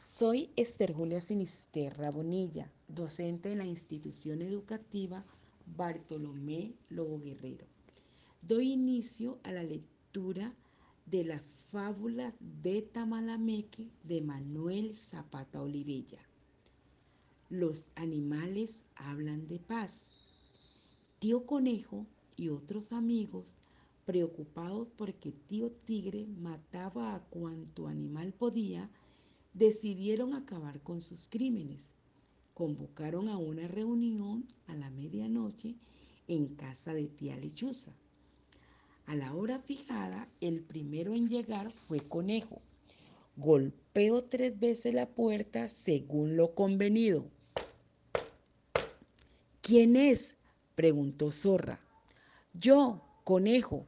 Soy Esther Julia Sinisterra Bonilla, docente de la institución educativa Bartolomé Lobo Guerrero. Doy inicio a la lectura de la fábula de Tamalameque de Manuel Zapata Olivella. Los animales hablan de paz. Tío Conejo y otros amigos, preocupados porque tío Tigre mataba a cuanto animal podía, decidieron acabar con sus crímenes. Convocaron a una reunión a la medianoche en casa de tía Lechuza. A la hora fijada, el primero en llegar fue Conejo. Golpeó tres veces la puerta según lo convenido. ¿Quién es? preguntó Zorra. Yo, Conejo.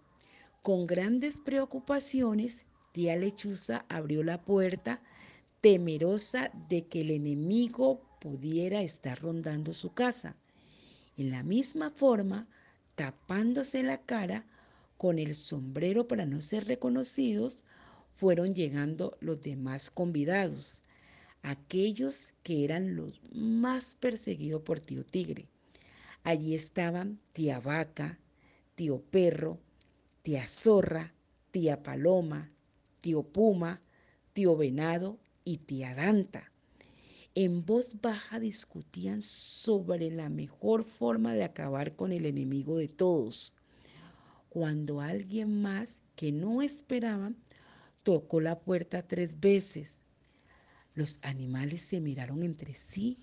Con grandes preocupaciones, tía Lechuza abrió la puerta temerosa de que el enemigo pudiera estar rondando su casa. En la misma forma, tapándose la cara con el sombrero para no ser reconocidos, fueron llegando los demás convidados, aquellos que eran los más perseguidos por tío Tigre. Allí estaban tía Vaca, tío Perro, tía Zorra, tía Paloma, tío Puma, tío Venado y tía Danta. En voz baja discutían sobre la mejor forma de acabar con el enemigo de todos. Cuando alguien más que no esperaban tocó la puerta tres veces. Los animales se miraron entre sí,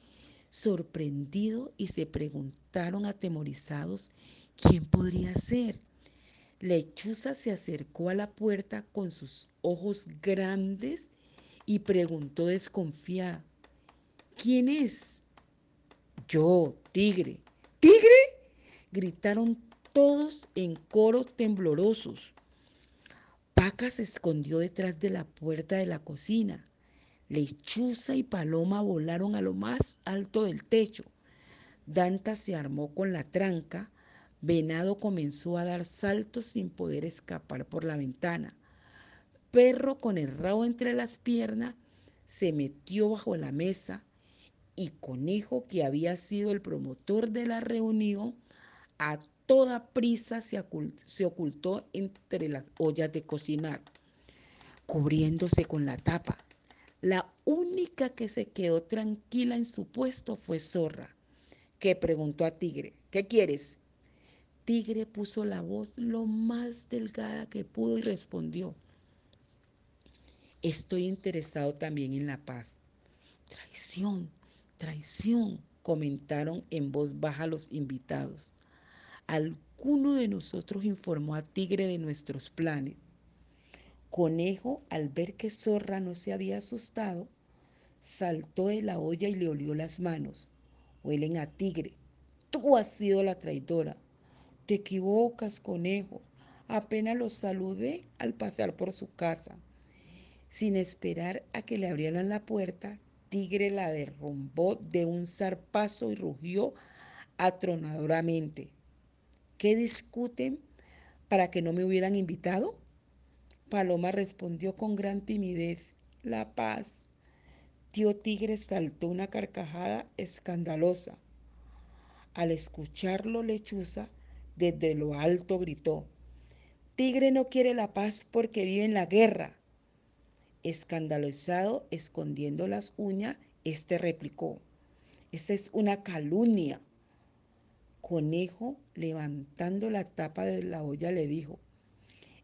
sorprendidos, y se preguntaron atemorizados quién podría ser. Lechuza se acercó a la puerta con sus ojos grandes y preguntó desconfiada, ¿quién es? Yo, tigre. ¿Tigre? gritaron todos en coros temblorosos. Paca se escondió detrás de la puerta de la cocina. Lechuza y Paloma volaron a lo más alto del techo. Danta se armó con la tranca. Venado comenzó a dar saltos sin poder escapar por la ventana perro con el rabo entre las piernas se metió bajo la mesa y Conejo, que había sido el promotor de la reunión, a toda prisa se, ocultó entre las ollas de cocinar, cubriéndose con la tapa. La única que se quedó tranquila en su puesto fue Zorra, que preguntó a Tigre, ¿qué quieres? Tigre puso la voz lo más delgada que pudo y respondió, Estoy interesado también en la paz. Traición, traición, comentaron en voz baja los invitados. Alguno de nosotros informó a Tigre de nuestros planes. Conejo, al ver que Zorra no se había asustado, saltó de la olla y le olió las manos. Huelen a Tigre. Tú has sido la traidora. Te equivocas, Conejo. Apenas los saludé al pasar por su casa. Sin esperar a que le abrieran la puerta, Tigre la derrumbó de un zarpazo y rugió atronadoramente. ¿Qué discuten para que no me hubieran invitado? Paloma respondió con gran timidez, la paz. Tío Tigre saltó una carcajada escandalosa. Al escucharlo, Lechuza desde lo alto gritó, Tigre no quiere la paz porque vive en la guerra. Escandalizado, escondiendo las uñas, este replicó, esta es una calumnia. Conejo, levantando la tapa de la olla, le dijo,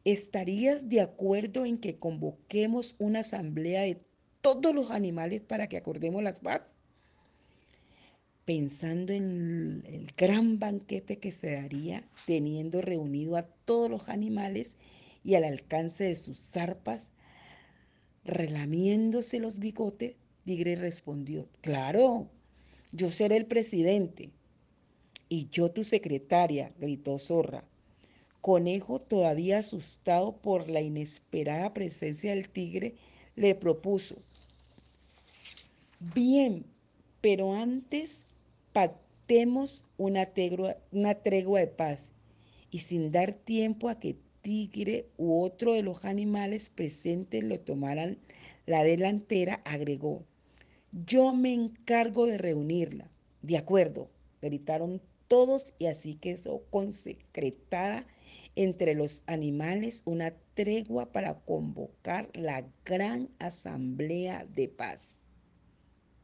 ¿estarías de acuerdo en que convoquemos una asamblea de todos los animales para que acordemos las paz? Pensando en el gran banquete que se daría teniendo reunido a todos los animales y al alcance de sus zarpas, relamiéndose los bigotes, Tigre respondió, claro, yo seré el presidente. Y yo tu secretaria, gritó Zorra. Conejo, todavía asustado por la inesperada presencia del tigre, le propuso, bien, pero antes pactemos una tregua, una tregua de paz y sin dar tiempo a que tigre u otro de los animales presentes le tomaran la delantera, agregó, Yo me encargo de reunirla. De acuerdo, gritaron todos y así quedó consecretada entre los animales una tregua para convocar la gran asamblea de paz.